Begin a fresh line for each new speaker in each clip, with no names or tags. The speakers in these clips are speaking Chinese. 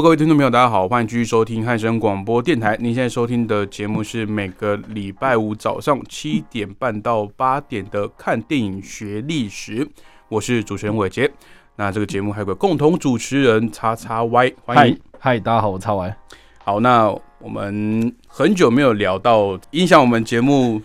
Hello，各位听众朋友，大家好，欢迎继续收听汉声广播电台。您现在收听的节目是每个礼拜五早上七点半到八点的《看电影学历史》，我是主持人伟杰。那这个节目还有个共同主持人叉叉 Y，欢迎。
嗨，大家好，我叉 Y。
好，那我们很久没有聊到影响我们节目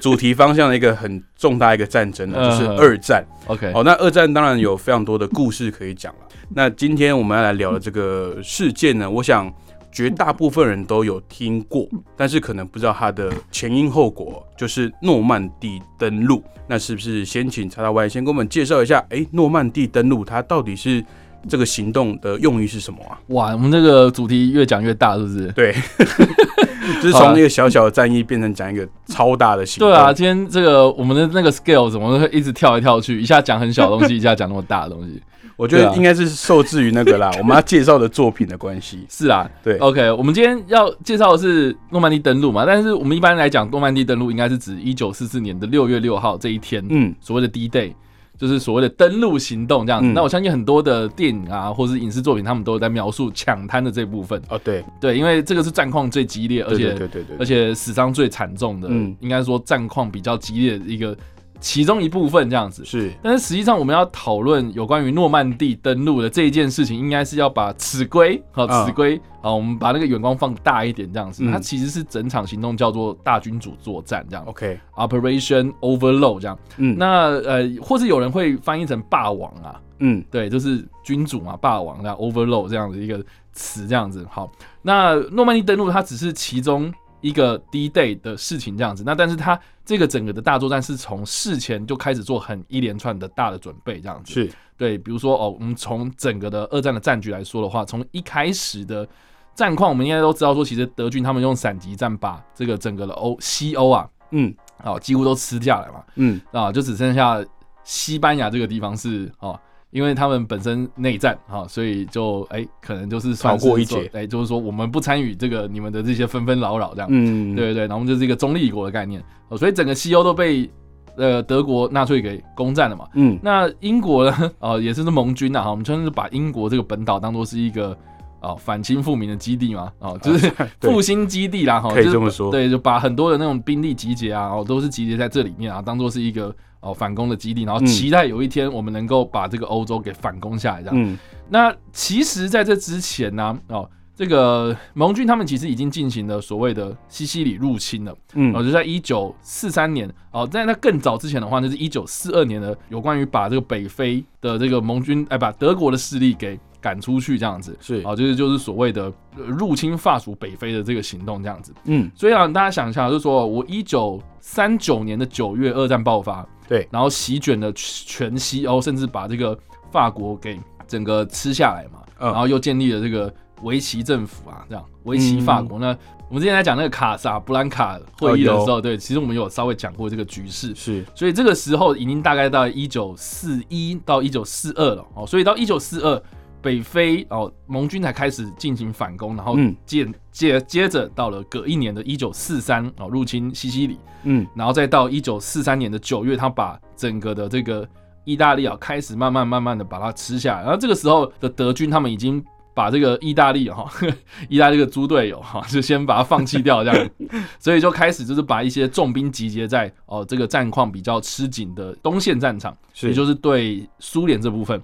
主题方向的一个很重大一个战争呢，就是二战。
OK，
好，那二战当然有非常多的故事可以讲了。那今天我们要来聊的这个事件呢，我想绝大部分人都有听过，但是可能不知道它的前因后果，就是诺曼底登陆。那是不是先请查大歪先给我们介绍一下？哎、诺曼底登陆它到底是这个行动的用意是什么啊？
哇，我们这个主题越讲越大，是不是？
对，就是从一个小小的战役变成讲一个超大的行动。
对啊，，今天这个我们的那个 scale 怎么会一直跳来跳去，一下讲很小的东西，一下讲那么大的东西？
我觉得应该是受制于那个啦，我们要介绍的作品的关系。
是啊，
对
OK，我们今天要介绍的是诺曼底登陆嘛，但是我们一般来讲，诺曼底登陆应该是指一九四四年的六月六号这一天，
嗯，
所谓的 D Day，就是所谓的登陆行动这样子。
嗯
那我相信很多的电影啊，或是影视作品，他们都有在描述抢滩的这部分。
哦，对，
对，因为这个是战况最激烈，而
对
且
对对对对，
而且死伤最惨重的，
嗯
应该说战况比较激烈的一个其中一部分这样子。
是。
但是实际上，我们要讨论有关于诺曼底登陆的这一件事情，应该是要把此龟好
啊。
此龟好，我们把那个远光放大一点，这样子。
嗯。
它其实是整场行动叫做大君主作战这样 OK，，Operation Overload 这样。
嗯，
那呃，或是有人会翻译成霸王啊，
嗯。
对，就是君主嘛，霸王这样 overload 这样的一个词，这样子。好，那诺曼底登陆它只是其中一个 D day 的事情这样子，那但是它这个整个的大作战是从事前就开始做很一连串的大的准备这样子。
是
对，比如说哦，我们从整个的二战的战局来说的话，从一开始的战况，我们应该都知道说，其实德军他们用闪击战把这个整个的欧西欧啊，
嗯
哦，几乎都吃下来嘛。
嗯
啊，就只剩下西班牙这个地方是哦，因为他们本身内战啊，所以就哎、可能就是算是
逃过一劫。
说哎、就是说我们不参与这个你们的这些纷纷扰扰这样，
嗯，
对对对，然后我们就是一个中立国的概念，哦，所以整个西欧都被呃德国纳粹给攻占了嘛。
嗯。
那英国呢，哦，也是盟军啊，哈我们就是把英国这个本岛当做是一个。哦，反清复明的基地嘛，哦，就是复兴基地啦，哈，
可以
就是
这么说。
对，就把很多的那种兵力集结啊，哦，都是集结在这里面啊，当做是一个哦反攻的基地，然后
嗯。
期待有一天我们能够把这个欧洲给反攻下来，这样。
嗯。
那其实在这之前呢、哦，这个盟军他们其实已经进行了所谓的西西里入侵了，
嗯。
哦，就在一九四三年，哦，在那更早之前的话，就是一九四二年的有关于把这个北非的这个盟军，哎，把德国的势力给赶出去这样子。
是
啊，就是就是所谓的呃入侵法属北非的这个行动这样子。
嗯
所以啊，大家想一下，就是说我一九三九年的九月，二战爆发，
对
然后席卷了全西欧，甚至把这个法国给整个吃下来嘛，
嗯
然后又建立了这个维奇政府啊，这样维奇法国。那我们之前在讲那个卡萨布兰卡会议的时候，对，其实我们有稍微讲过这个局势。
是
所以这个时候已经大概到一九四一到一九四二了哦，所以到一九四二北非哦盟军才开始进行反攻，然后
嗯。
接接接着到了隔一年的一九四三哦入侵西西里，
嗯。
然后再到一九四三年的九月，他把整个的这个意大利啊开始慢慢慢慢的把它吃下。来，然后这个时候的德军他们已经。把这个意大利哈、意大利这个猪队友哈、就先把它放弃掉，这样，所以就开始就是把一些重兵集结在哦这个战况比较吃紧的东线战场，也就是对苏联这部分。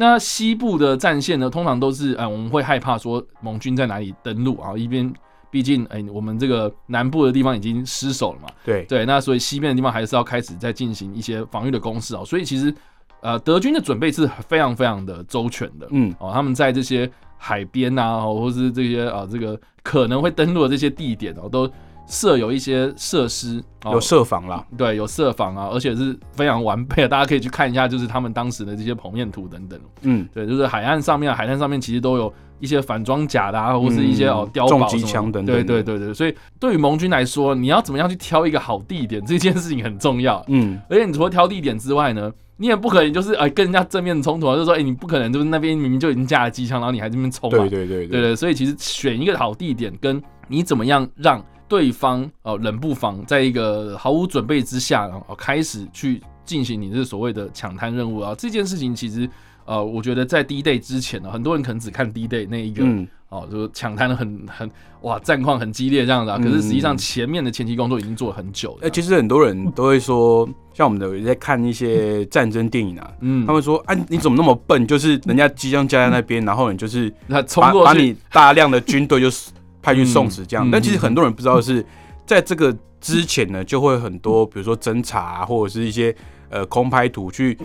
那西部的战线呢，通常都是，呃，我们会害怕说盟军在哪里登陆啊，一边毕竟，哎、我们这个南部的地方已经失守了嘛，
对。
对，那所以西边的地方还是要开始在进行一些防御的攻势啊，所以其实，呃，德军的准备是非常非常的周全的，
嗯。
哦，他们在这些海边啊，哦或是这些啊、这个可能会登陆的这些地点哦，都设有一些设施，哦。
有设防啦，
对有设防啊，而且是非常完备的，大家可以去看一下，就是他们当时的这些剖面图等等。
嗯，
对，就是海岸上面，海滩上面其实都有一些反装甲的啊，或是一些哦碉堡
重机枪等等
对对对对，所以对于盟军来说，你要怎么样去挑一个好地点，这件事情很重要。
嗯，
而且你除了挑地点之外呢，你也不可能就是哎跟人家正面冲突啊，就是说哎你不可能就是那边明明就已经架了机枪，然后你还这边冲嘛。
对对对。
对对，所以其实选一个好地点，跟你怎么样让对方哦冷不防在一个毫无准备之下，然后开始去进行你这所谓的抢滩任务啊，这件事情其实呃，我觉得在 D day 之前呢，很多人可能只看 D day 那一个。
嗯，
哦，就是抢滩很很哇，战况很激烈这样子啊。可是实际上前面的前期工作已经做了很久了。
哎，其实很多人都会说，像我们的有在看一些 战争电影啊，
嗯
他，们说啊，你怎么那么笨？就是人家机枪架在那边，然后你就是
他冲过去，
把你大量的军队就是派去送死这样。
嗯
但其实很多人不知道的是，在这个之前呢，就会很多比如说侦查啊，或者是一些呃空拍图去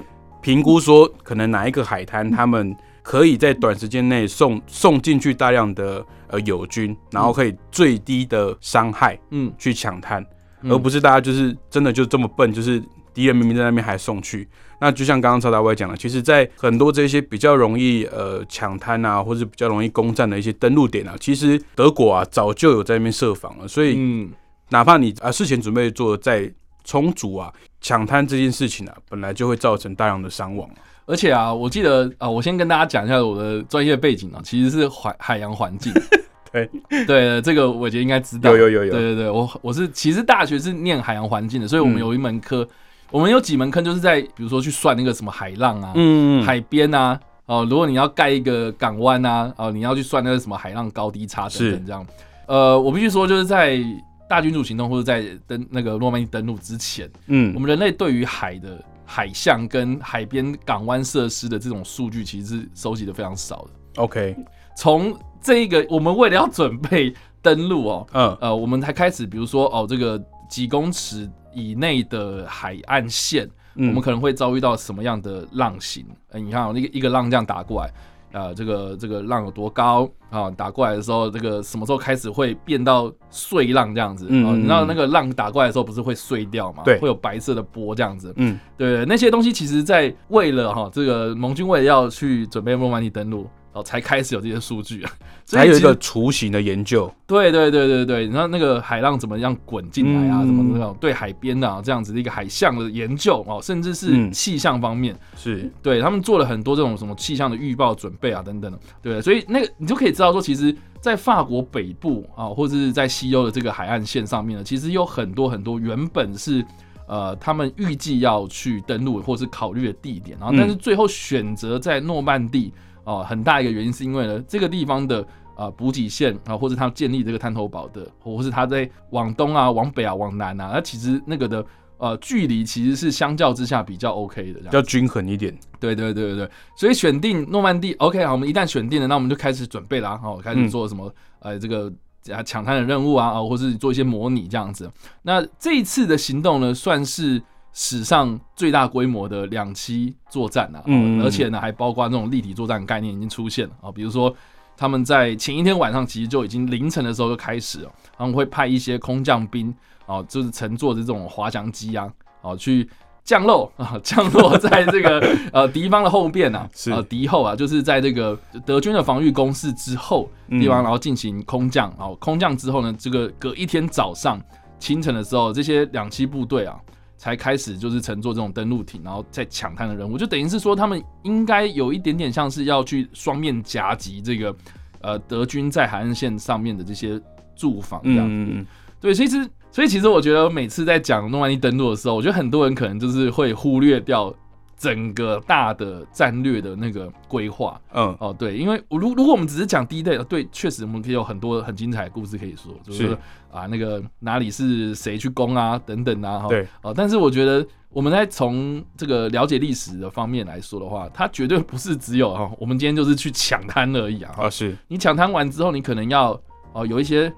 评估说，可能哪一个海滩他们可以在短时间内送送进去大量的呃友军，然后可以最低的伤害
嗯，
去抢滩，
嗯。
而不是大家就是真的就这么笨，就是敌人明明在那边还送去。那就像刚刚曹大卫讲的，其实，在很多这些比较容易呃抢滩啊，或者比较容易攻占的一些登陆点啊，其实德国啊早就有在那边设防了。所以，
嗯，
哪怕你啊事前准备做的再充足啊，抢滩这件事情啊，本来就会造成大量的伤亡。
而且啊，我记得啊，我先跟大家讲一下我的专业背景啊，其实是海海洋环境。
对
对，这个我觉得应该知道。
有有有有
对对对，我我是其实大学是念海洋环境的，所以我们
嗯
有一门课，我们有几门坑就是在比如说去算那个什么海浪啊，
嗯
海边啊，哦，如果你要盖一个港湾啊，哦，你要去算那个什么海浪高低差等等这样。呃，我必须说，就是在大君主行动或者在登那个诺曼底登陆之前，嗯。我
嗯
们人类对于海的海象跟海边港湾设施的这种数据，其实是收集的非常少的。
，OK，
从这个，我们为了要准备登陆哦，
嗯。
呃，我们才开始，比如说哦，这个几公尺以内的海岸线，
嗯，
我们可能会遭遇到什么样的浪型？呃，你看、哦，那个一个浪这样打过来，呃，这个这个浪有多高啊？打过来的时候，这个什么时候开始会变到碎浪这样子？
嗯嗯
哦你知道
嗯
那个浪打过来的时候不是会碎掉吗？
对
会有白色的波这样子。
嗯
对，那些东西其实，在为了哈、这个盟军为了要去准备诺曼底登陆。哦，才开始有这些数据啊，
还有一个雏形的研究，
对对对对对，你看那个海浪怎么样滚进来啊？
嗯。
什么那种对海边的、啊、这样子的一个海象的研究哦，甚至是
嗯。
气象方面，
是。
对他们做了很多这种什么气象的预报准备啊等等的，对，所以那个你就可以知道说，其实，在法国北部啊，或者是在西欧的这个海岸线上面呢，其实有很多很多原本是。呃，他们预计要去登陆或是考虑的地点，然后但是最后选择在诺曼底哦、很大一个原因是因为呢，这个地方的呃补给线啊，或者他建立这个滩头堡的，或是他在往东啊、往北啊、往南啊，那其实那个的呃距离其实是相较之下比较 OK 的，
比较均衡一点。
对对对对对，所以选定诺曼底，OK 好，我们一旦选定了，那我们就开始准备啦，好、开始做什么、呃这个啊抢滩的任务啊，啊，或是做一些模拟这样子。那这一次的行动呢，算是史上最大规模的两栖作战啊，而且呢还包括那种立体作战概念已经出现了啊，比如说。他们在前一天晚上其实就已经凌晨的时候就开始了，他们会派一些空降兵啊，就是乘坐着这种滑翔机啊，啊去降落啊，降落在这个呃敌方的后边
呐
啊，敌后啊，就是在这个德军的防御工事之后地方，
嗯
然后进行空降。哦，空降之后呢，这个隔一天早上清晨的时候，这些两栖部队啊。才开始就是乘坐这种登陆艇，然后再抢滩的任务，就等于是说他们应该有一点点像是要去双面夹击这个呃德军在海岸线上面的这些驻防这样。
子嗯
对，其实所以其实我觉得每次在讲诺曼底登陆的时候，我觉得很多人可能就是会忽略掉整个大的战略的那个规划。
嗯。
哦。对，因为如如果我们只是讲第一代，对，确实我们可以有很多很精彩的故事可以说，就是
是
啊那个哪里是谁去攻啊等等啊，哈。
对。
哦，但是我觉得我们在从这个了解历史的方面来说的话，它绝对不是只有哈，我们今天就是去抢滩而已啊。哈。
啊是。
你抢滩完之后，你可能要哦有一些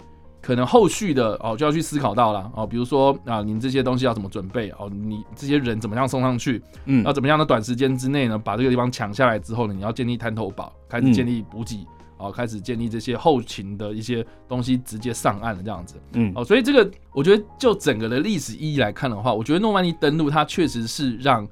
可能后续的哦就要去思考到了哦，比如说啊，你这些东西要怎么准备哦，你这些人怎么样送上去，
嗯。
要怎么样的短时间之内呢把这个地方抢下来之后呢，你要建立滩头堡，开始
嗯
建立补给哦，开始建立这些后勤的一些东西，直接上岸了这样子。
嗯，
哦，所以这个我觉得就整个的历史意义来看的话，我觉得诺曼底登陆它确实是让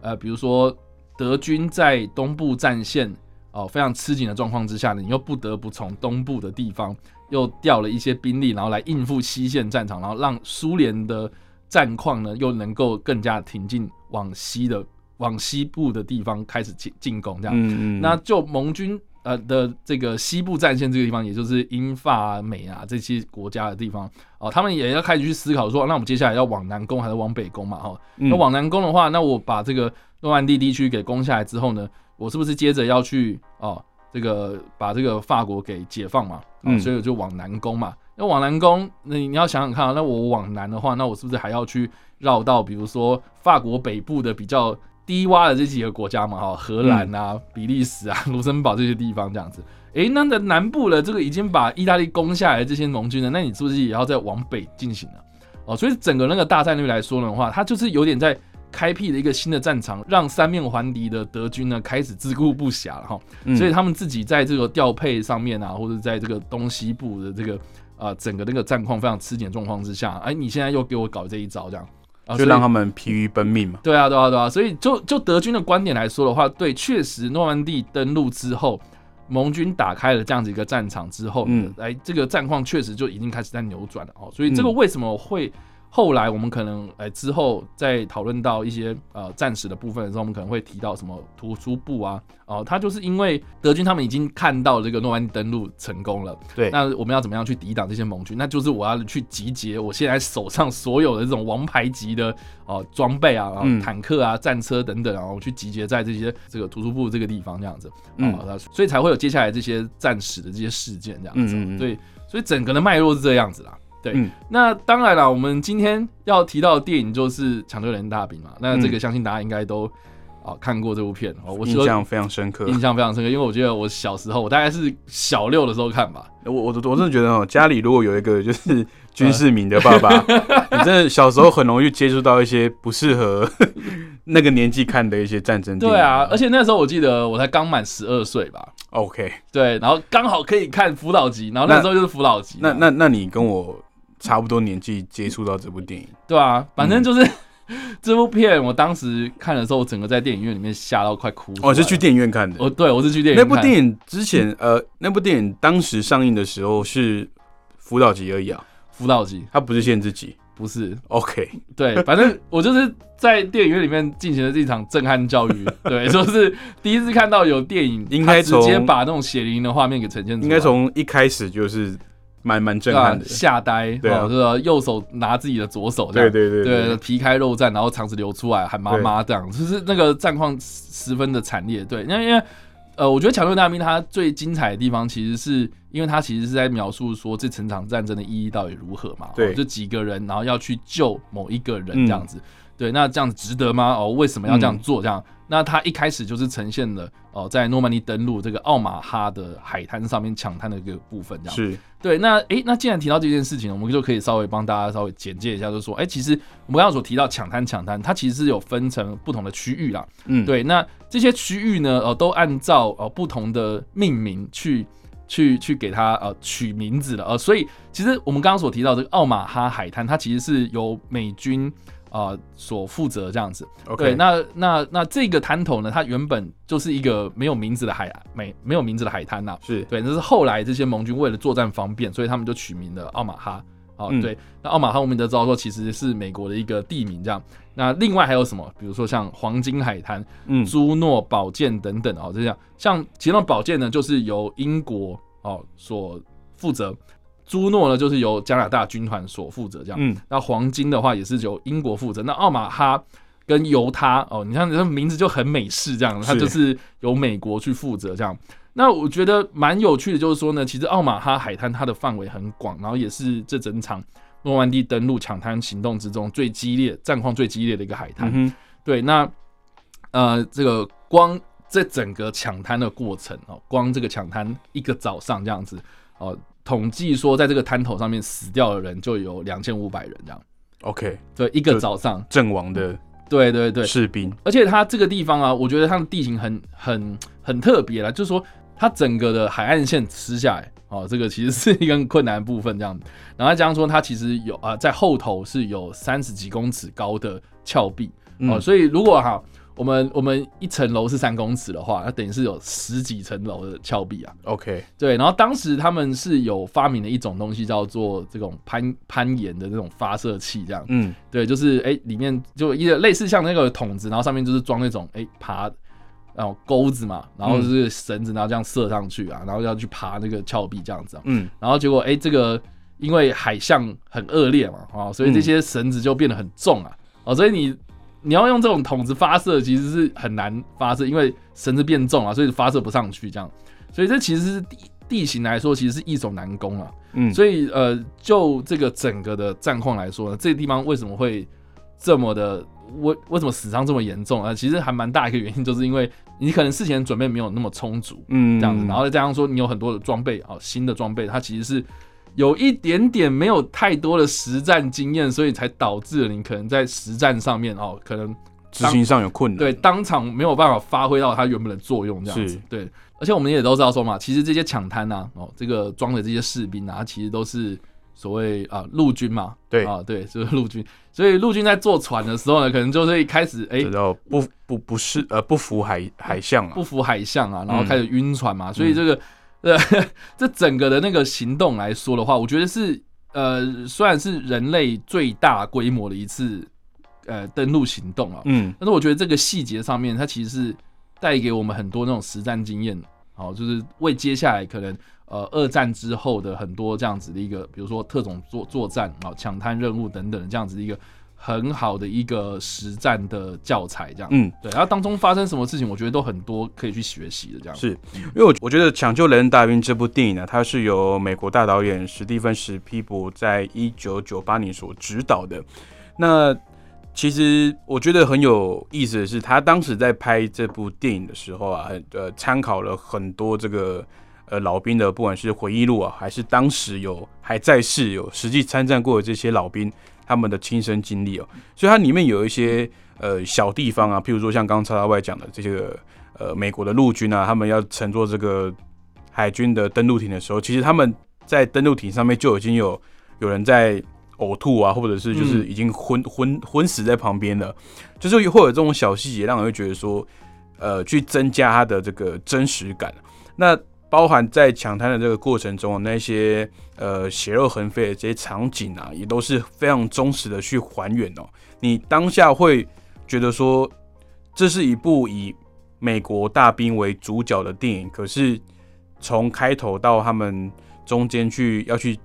呃，比如说德军在东部战线哦非常吃紧的状况之下呢，你又不得不从东部的地方又调了一些兵力，然后来应付西线战场，然后让苏联的战况呢又能够更加挺进往西的往西部的地方开始进进攻这样。
嗯嗯，
那就盟军呃的这个西部战线这个地方，也就是英法啊、美啊这些国家的地方哦，他们也要开始去思考说，那我们接下来要往南攻还是往北攻嘛？哈，
嗯
那往南攻的话，那我把这个诺曼底地区给攻下来之后呢，我是不是接着要去哦这个把这个法国给解放嘛？哦
嗯
所以我就往南攻嘛。那往南攻，那你要想想看啊，那我往南的话，那我是不是还要去绕到比如说法国北部的比较低洼的这几个国家嘛？哈，荷兰啊、比利时啊、卢森堡这些地方这样子。诶，那在南部的这个已经把意大利攻下来的这些盟军呢，那你是不是也要再往北进行呢？哦，所以整个那个大战略来说的话，它就是有点在开辟了一个新的战场，让三面环敌的德军呢开始自顾不暇了哈。
嗯
所以他们自己在这个调配上面啊，或者在这个东西部的这个啊、呃整个那个战况非常吃紧的状况之下，哎，你现在又给我搞这一招这样，啊，
就让他们疲于奔命嘛。
对啊，对啊，对啊，所以就就德军的观点来说的话，对，确实诺曼底登陆之后，盟军打开了这样子一个战场之后，
嗯
嗯，哎，这个战况确实就已经开始在扭转了哦。所以这个
嗯
为什么会后来我们可能哎之后在讨论到一些呃战史的部分的时候，我们可能会提到什么图书部啊，哦，他就是因为德军他们已经看到这个诺曼底登陆成功了，
对，
那我们要怎么样去抵挡这些盟军？那就是我要去集结我现在手上所有的这种王牌级的哦装备啊，然
嗯
后坦克啊、战车等等，然后去集结在这些这个图书部这个地方这样子，
嗯
哦，那所以才会有接下来这些战史的这些事件这样子。
嗯嗯嗯
对，所以整个的脉络是这样子啦。对，
嗯
那当然了，我们今天要提到的电影就是《抢救人大兵》嘛，那这个
嗯
相信大家应该都啊看过这部片哦。我
印象非常深刻。
印象非常深刻，因为我觉得我小时候，我大概是小六的时候看吧。
我我我真的觉得哦，家里如果有一个就是 军事迷的爸爸，你真的小时候很容易接触到一些不适合 那个年纪看的一些战争。
对啊，而且那时候我记得我才刚满十二岁吧
，OK，
对，然后刚好可以看辅导级，然后那时候就是辅导级嘛，
那那那你跟我差不多年纪接触到这部电影，
对啊，反正就是、这部片，我当时看的时候，我整个在电影院里面吓到快哭了。
哦，是去电影院看的。
哦，对，我是去电影院看
那部电影之前，呃，那部电影当时上映的时候是辅导级而已啊，
辅导级，
它不是限制级。
不是。
OK，
对，反正我就是在电影院里面进行了这场震撼教育，对，就是第一次看到有电影，
应该
直接把那种血淋淋的画面给呈现出来，
应该从一开始就是蛮蛮震撼的。
吓呆，
对啊
是说右手拿自己的左手这样，
对对对
对，皮开肉绽，然后肠子流出来，喊妈妈这样，就是那个战况十分的惨烈。对，那因为呃，我觉得《抢救大兵》它最精彩的地方，其实是因为它其实是在描述说这整场战争的意义到底如何嘛。
对
哦就几个人，然后要去救某一个人
嗯
这样子。对，那这样子值得吗？哦，为什么要这样做？这样，那它一开始就是呈现了哦，在诺曼底登陆这个奥马哈的海滩上面抢滩的一个部分，这样。
是
对，那诶，那既然提到这件事情，我们就可以稍微帮大家稍微简介一下，就是说，诶，其实我们刚刚所提到抢滩抢滩，它其实是有分成不同的区域啦。
嗯，
对，那这些区域呢，呃，都按照呃不同的命名去去去给它呃取名字了，呃，所以其实我们刚刚所提到这个奥马哈海滩，它其实是由美军啊、呃所负责这样子。
OK，
对，那那那这个滩头呢，它原本就是一个没有名字的海没没有名字的海滩呐、
是
对，那是后来这些盟军为了作战方便，所以他们就取名了奥马哈。哦，
嗯
对，那奥马哈我们都知道说其实是美国的一个地名，这样。那另外还有什么？比如说像黄金海滩、
嗯
朱诺宝剑等等哦，这样。像其中宝剑呢，就是由英国哦所负责；朱诺呢，就是由加拿大军团所负责，这样。
嗯
那黄金的话也是由英国负责。那奥马哈跟犹他哦，你看这名字就很美式这样，它就是由美国去负责这样。那我觉得蛮有趣的，就是说呢，其实奥马哈海滩它的范围很广，然后也是这整场诺曼底登陆抢滩行动之中最激烈、战况最激烈的一个海滩。
嗯哼，
对，那呃，这个光这整个抢滩的过程哦，光这个抢滩一个早上这样子哦，统计说在这个滩头上面死掉的人就有两千五百人这样。
OK，
对，一个早上，
阵亡的
对对对，
士兵，
而且它这个地方啊，我觉得它的地形很很很特别啦，就是说它整个的海岸线吃下来，哦，这个其实是一个很困难的部分，这样。然后加上说，它其实有啊，在后头是有三十几公尺高的峭壁，哦，所以如果哈，我们我们一层楼是三公尺的话，那等于是有十几层楼的峭壁啊。
OK，
对，然后当时他们是有发明了一种东西，叫做这种攀攀岩的这种发射器，这样。
嗯。
对，就是哎、里面就一个类似像那个桶子，然后上面就是装那种哎、爬，然后钩子嘛，然后就是绳子，然后这样射上去啊，然后要去爬那个峭壁这样子、啊，
嗯。
然后结果哎、这个因为海象很恶劣嘛，啊，所以这些绳子就变得很重啊，哦，所以你你要用这种筒子发射，其实是很难发射，因为绳子变重了，所以发射不上去这样，所以这其实是地地形来说，其实是易守难攻啊。
嗯，
所以呃，就这个整个的战况来说呢，这个地方为什么会这么的为为什么死伤这么严重啊？其实还蛮大一个原因，就是因为你可能事前准备没有那么充足，
嗯
这样子，然后再加上说你有很多的装备啊，新的装备，它其实是有一点点没有太多的实战经验，所以才导致了你可能在实战上面哦，可能
执行上有困难。
对，当场没有办法发挥到它原本的作用，这样子。
是。
对，而且我们也都知道说嘛，其实这些抢滩呐，哦，这个装的这些士兵啊，其实都是所谓啊陆军嘛，
对。
啊，对，就 是陆军。所以陆军在坐船的时候呢，可能就是一开始哎、
不不不是呃不服海海象啊。
不，服海象啊，然后
嗯
开始晕船嘛，所以这个呃 这整个的那个行动来说的话，我觉得是呃虽然是人类最大规模的一次呃登陆行动啊，
嗯。
但是我觉得这个细节上面，它其实是带给我们很多那种实战经验，好，就是为接下来可能呃二战之后的很多这样子的一个，比如说特种作作战啊、抢滩任务等等的这样子的一个很好的一个实战的教材，这样。
嗯，
对，然后当中发生什么事情，我觉得都很多可以去学习的，这样。
是因为我我觉得《抢救雷恩大兵》这部电影呢，它是由美国大导演史蒂芬史皮博在一九九八年所指导的。那其实我觉得很有意思的是，他当时在拍这部电影的时候啊，呃，参考了很多这个呃老兵的，不管是回忆录啊，还是当时有还在世有实际参战过的这些老兵他们的亲身经历哦，所以它里面有一些呃小地方啊，譬如说像刚刚叉叉外讲的这些个呃美国的陆军啊，他们要乘坐这个海军的登陆艇的时候，其实他们在登陆艇上面就已经有有人在呕吐啊，或者是就是已经昏昏昏死在旁边了，就是会有这种小细节，让人会觉得说，呃，去增加它的这个真实感。那包含在抢滩的这个过程中，那些呃血肉横飞的这些场景啊，也都是非常忠实的去还原哦。你当下会觉得说，这是一部以美国大兵为主角的电影，可是从开头到他们中间去要去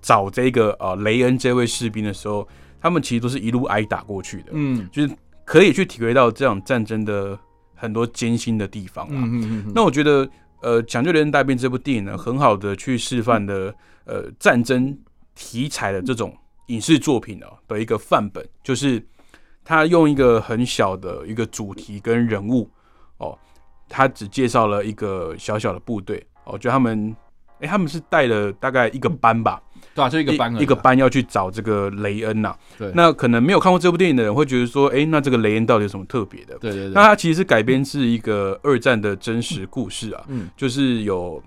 找这个呃雷恩这位士兵的时候，他们其实都是一路挨打过去的，
嗯
就是可以去体会到这场战争的很多艰辛的地方啊。
嗯嗯嗯，
那我觉得，呃，《抢救雷恩大兵》这部电影呢，很好的去示范的，呃，战争题材的这种影视作品哦的一个范本，就是他用一个很小的一个主题跟人物哦，他只介绍了一个小小的部队哦，就他们，哎、他们是带了大概一个班吧，
对啊，就一个班啊。
一个，班要去找这个雷恩呐、
对。
那可能没有看过这部电影的人会觉得说，哎、那这个雷恩到底有什么特别的？
对对对，
那它其实是改编自一个二战的真实故事啊，
嗯。
就是有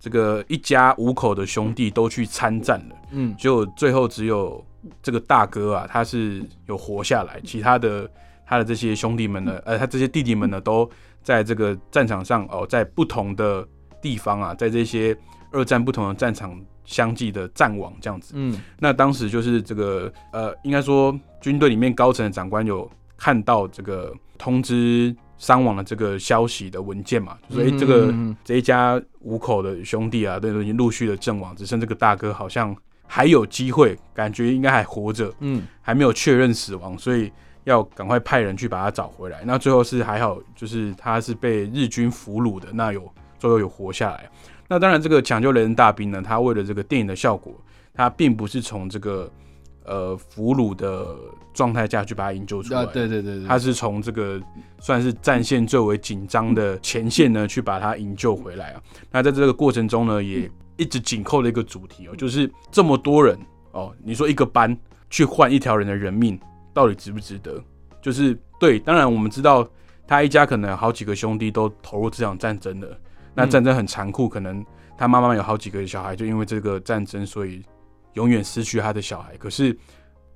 这个一家五口的兄弟都去参战了，
嗯。
结果最后只有这个大哥啊，他是有活下来，其他的他的这些兄弟们呢，呃，他这些弟弟们呢，都在这个战场上哦，在不同的地方啊，在这些二战不同的战场相继的战亡这样子。
嗯
那当时就是这个呃，应该说军队里面高层的长官有看到这个通知伤亡的这个消息的文件嘛，就说哎、诶这个这一家五口的兄弟啊，都已经陆续的阵亡，只剩这个大哥好像还有机会，感觉应该还活着，
嗯
还没有确认死亡，所以要赶快派人去把他找回来。那最后是还好，就是他是被日军俘虏的，那有最后有活下来。那当然，这个抢救雷恩大兵呢，他为了这个电影的效果，他并不是从这个呃俘虏的状态下去把他营救出来
啊，对对对对，
他是从这个算是战线最为紧张的前线呢，去把他营救回来啊。那在这个过程中呢，也一直紧扣了一个主题哦，就是这么多人哦，你说一个班去换一条人的人命，到底值不值得？就是对，当然我们知道他一家可能好几个兄弟都投入这场战争了，那战争很残酷，可能他妈妈有好几个小孩，就因为这个战争，所以永远失去他的小孩。可是，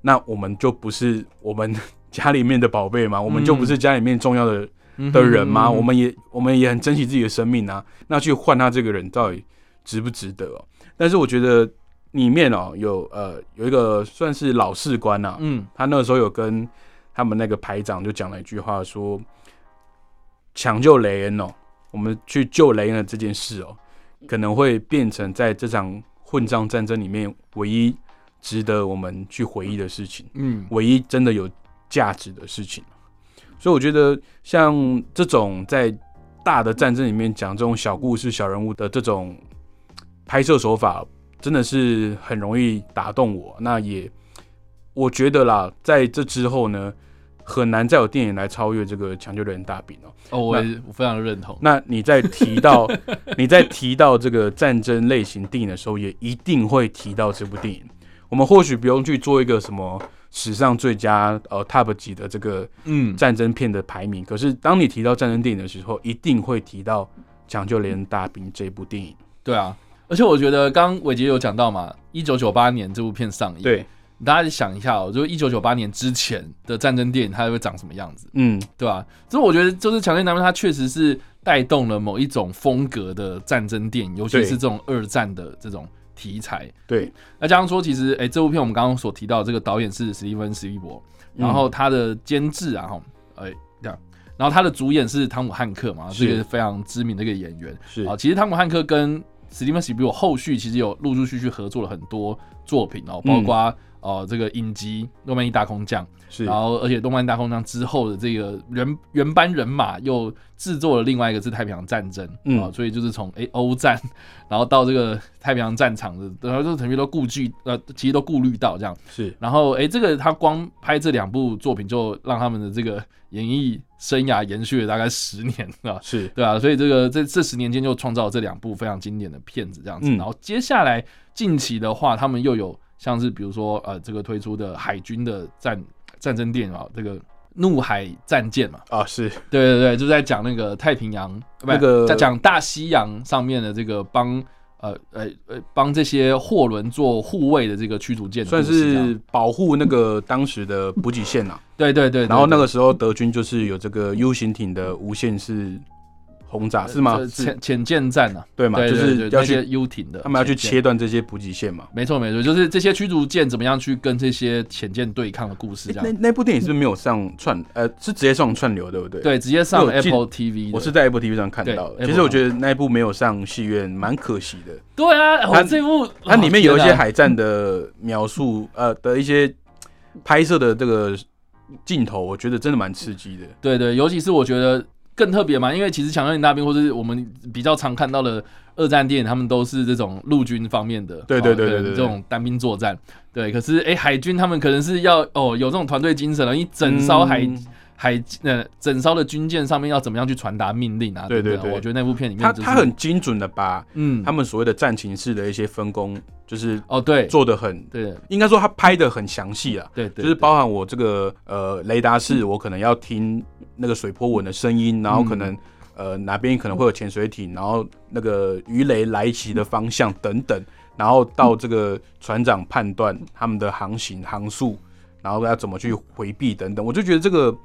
那我们就不是我们 家里面的宝贝吗？我们就不是家里面重要的的人吗？我们也我们也很珍惜自己的生命啊。那去换他这个人，到底值不值得？哦？但是我觉得里面哦，有呃有一个算是老士官呐，嗯，他那个时候有跟他们那个排长就讲了一句话，说抢救雷恩哦。我们去救雷恩的这件事哦，可能会变成在这场混账战争里面唯一值得我们去回忆的事情，嗯，唯一真的有价值的事情。所以我觉得像这种在大的战争里面讲这种小故事、小人物的这种拍摄手法，真的是很容易打动我。那也我觉得啦，在这之后呢。很难再有电影来超越这个《抢救雷恩大兵》哦。
哦，我我非常认同。
那你在提到 你在提到这个战争类型电影的时候，也一定会提到这部电影。我们或许不用去做一个什么史上最佳呃 top 级的这个嗯战争片的排名，可是当你提到战争电影的时候，一定会提到《抢救连大兵》这部电影。
对啊，而且我觉得刚伟杰有讲到嘛，一九九八年这部片上映。
对。
大家想一下哦，就一九九八年之前的战争电影，它会长什么样子？嗯，对吧？所以我觉得，就是《强烈男兵》它确实是带动了某一种风格的战争电影，尤其是这种二战的这种题材。
对，
那加上说，其实，哎，这部片我们刚刚所提到这个导演是史蒂芬·史蒂伯，然后他的监制啊，哈，哎，这样，然后他的主演是汤姆·汉克嘛，是一个非常知名的一个演员。
是
啊，其实汤姆·汉克跟史蒂芬·史蒂伯后续其实有陆陆续续合作了很多作品哦，包括。哦，这个影集《诺曼底大空降》
是，
然后而且《诺曼底大空降》之后的这个原原班人马又制作了另外一个是太平洋战争啊，所以就是从哎欧战，然后到这个太平洋战场的，然后就等于都顾忌呃，其实都顾虑到这样
是，
然后哎这个他光拍这两部作品就让他们的这个演艺生涯延续了大概十年啊，
是。
对啊，所以这个这这十年间就创造了这两部非常经典的片子这样子，然后接下来近期的话，他们又有。像是比如说呃，这个推出的海军的战战争电影啊，这个怒海战舰嘛，
啊是
对对对，就在讲那个太平洋那个在讲大西洋上面的这个帮呃呃呃帮这些货轮做护卫的这个驱逐舰，
算是保护那个当时的补给线 呐。
对对对，
然后那个时候德军就是有这个 U 型艇的无限式。轰炸是吗？
潜潜舰战啊，
对嘛？就是要去
U 艇的，
他们要去切断这些补给线嘛。
没错没错，就是这些驱逐舰怎么样去跟这些潜舰对抗的故事。这样，
那那部电影是不是没有上串？呃，是直接上串流，对不对？
对，直接上 Apple TV。
我是在 Apple TV 上看到的。其实我觉得那一部没有上戏院，蛮可惜的。
对啊，它这部
它里面有一些海战的描述，呃的一些拍摄的这个镜头，我觉得真的蛮刺激的。
对对，尤其是我觉得。更特别嘛，因为其实《强人大兵》或者我们比较常看到的二战电影，他们都是这种陆军方面的，
对对对对对，
这种单兵作战。对，可是哎，海军他们可能是要哦有这种团队精神了，一整艘海海呃整艘的军舰上面要怎么样去传达命令啊？
对对对，
我觉得那部片里面，
他他很精准的把嗯他们所谓的战情式的一些分工，就是
哦对
做的很
对，
应该说他拍的很详细啊，
对，
就是包含我这个呃雷达室，我可能要听。那个水波纹的声音，然后可能呃哪边可能会有潜水艇，然后那个鱼雷来袭的方向等等，然后到这个船长判断他们的航行航速，然后要怎么去回避等等，我就觉得这个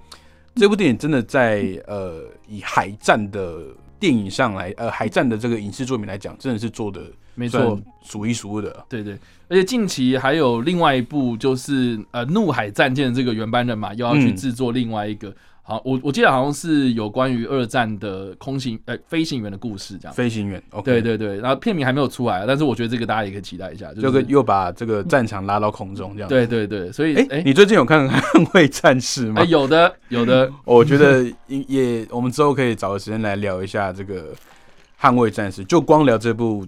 这部电影真的在呃以海战的电影上来呃海战的这个影视作品来讲，真的是做的
没错。
数一数二的。
对对，而且近期还有另外一部就是呃怒海战舰这个原班人马又要去制作另外一个。好，我我记得好像是有关于二战的空行呃飞行员的故事，这样。
飞行员，
对对对，然后片名还没有出来，但是我觉得这个大家也可以期待一下，
这个又把这个战场拉到空中这样。
对对对，所以
哎，你最近有看《捍卫战士》吗？
有的有的，
我觉得也我们之后可以找个时间来聊一下这个《捍卫战士》，就光聊这部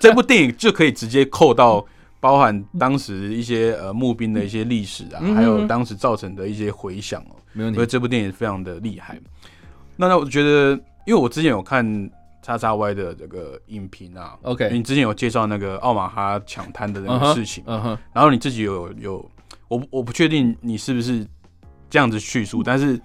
这部电影就可以直接扣到。包含当时一些呃募兵的一些历史啊，还有当时造成的一些回响哦，
没问题。
所以这部电影非常的厉害。那那我觉得，因为我之前有看叉叉 Y 的这个影评啊
，OK，
你之前有介绍那个奥马哈抢滩的那个事情，嗯哼，然后你自己有有，我我不确定你是不是这样子叙述，但是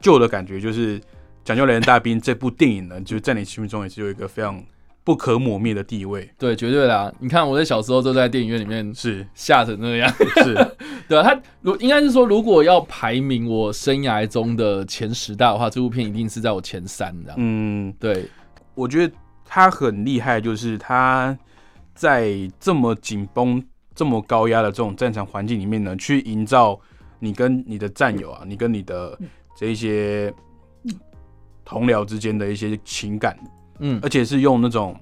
就我的感觉就是。讲究雷恩大兵》这部电影呢，就是在你心目中也是有一个非常不可磨灭的地位。
对，绝对啦！你看我在小时候就在电影院里面
是
吓成那样，
是，
对啊，他如应该是说，如果要排名我生涯中的前十大的话，这部片一定是在我前三这样。
嗯，
对，
我觉得他很厉害，就是他在这么紧绷、这么高压的这种战场环境里面呢，去营造你跟你的战友啊，你跟你的这一些同僚之间的一些情感，
嗯
而且是用那种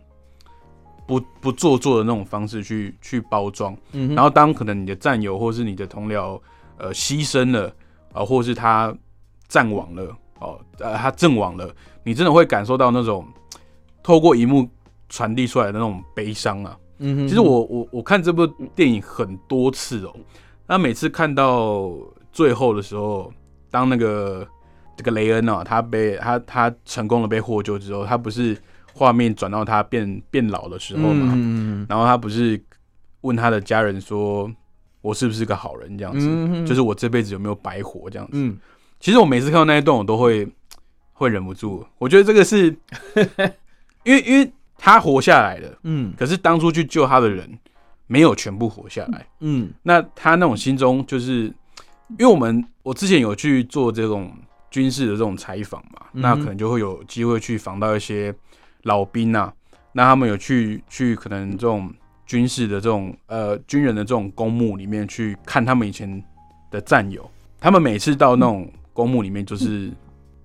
不不做作的那种方式去去包装。
嗯，
然后当可能你的战友或是你的同僚呃牺牲了啊、或是他战亡了哦，呃他阵亡了，你真的会感受到那种透过荧幕传递出来的那种悲伤啊。
嗯哼，
其实我我我看这部电影很多次哦，那每次看到最后的时候，当那个这个雷恩啊，他被他他成功的被获救之后，他不是画面转到他变变老的时候嘛，
嗯
然后他不是问他的家人说：“我是不是个好人？”这样子，
嗯
就是我这辈子有没有白活？这样子。
嗯
其实我每次看到那一段，我都会会忍不住。我觉得这个是，因为因为他活下来了，
嗯
可是当初去救他的人没有全部活下来。
嗯
那他那种心中就是，因为我们我之前有去做这种军事的这种采访嘛，那可能就会有机会去访到一些老兵啊，那他们有去去可能这种军事的这种呃军人的这种公墓里面去看他们以前的战友，他们每次到那种公墓里面，就是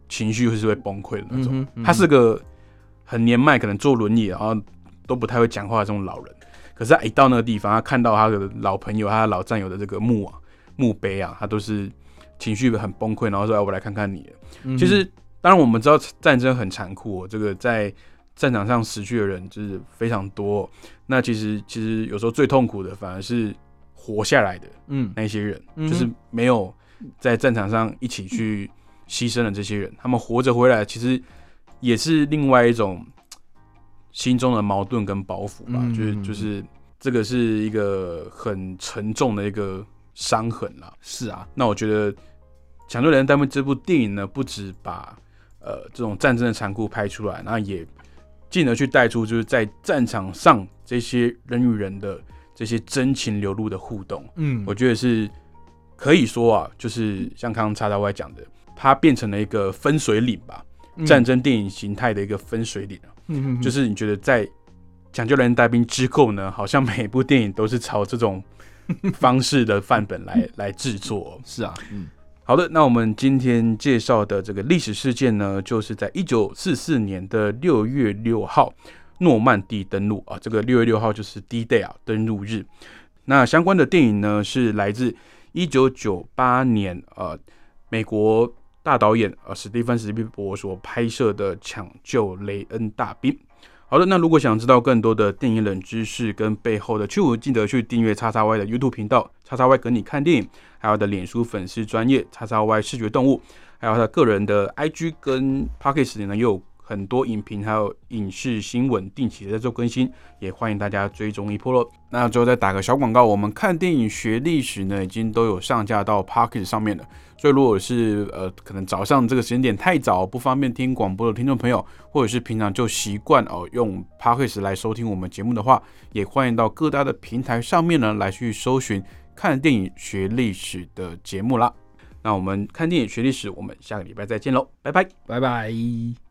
情绪是会崩溃的那种。他是个很年迈，可能坐轮椅，然后都不太会讲话的这种老人。可是他一到那个地方，他看到他的老朋友、他的老战友的这个墓啊、墓碑啊，他都是情绪很崩溃，然后说：“哎，我来看看你。”
嗯
其实，当然我们知道战争很残酷、哦，这个在战场上死去的人就是非常多哦、那其实，其实有时候最痛苦的反而是活下来的
嗯
那些人，
嗯
就是没有在战场上一起去牺牲的这些人，他们活着回来，其实也是另外一种心中的矛盾跟包袱吧。
嗯
就是就是这个是一个很沉重的一个伤痕啦。
是啊，
那我觉得《抢救人单位》这部电影呢，不止把呃这种战争的残酷拍出来，那也进而去带出就是在战场上这些人与人的这些真情流露的互动。
嗯
我觉得是可以说啊，就是像刚刚叉叉 Y 讲的，它变成了一个分水岭吧，战争电影形态的一个分水岭啊。
嗯嗯
就是你觉得在抢救人带兵之后呢，好像每部电影都是朝这种方式的范本来 来制作。
是啊，嗯
好的，那我们今天介绍的这个历史事件呢，就是在一九四四年的六月六号，诺曼底登陆啊。这个六月六号就是 D-Day 啊，登陆日。那相关的电影呢，是来自一九九八年呃美国大导演呃史蒂芬史蒂伯所拍摄的《抢救雷恩大兵》。好的，那如果想知道更多的电影冷知识跟背后的趣闻，记得去订阅叉叉 Y 的 YouTube 频道，叉叉 Y 跟你看电影，还有他的脸书粉丝专业叉叉 Y 视觉动物，还有他个人的 IG 跟 Pockets 里呢，也有很多影评还有影视新闻定期在做更新，也欢迎大家追踪一波喽。那最后再打个小广告，我们看电影学历史呢，已经都有上架到 Pocket 上面了。所以，如果是呃，可能早上这个时间点太早，不方便听广播的听众朋友，或者是平常就习惯哦用 Podcast 来收听我们节目的话，也欢迎到各大的平台上面呢来去搜寻看电影学历史的节目啦。那我们看电影学历史，我们下个礼拜再见喽，拜拜。
拜拜。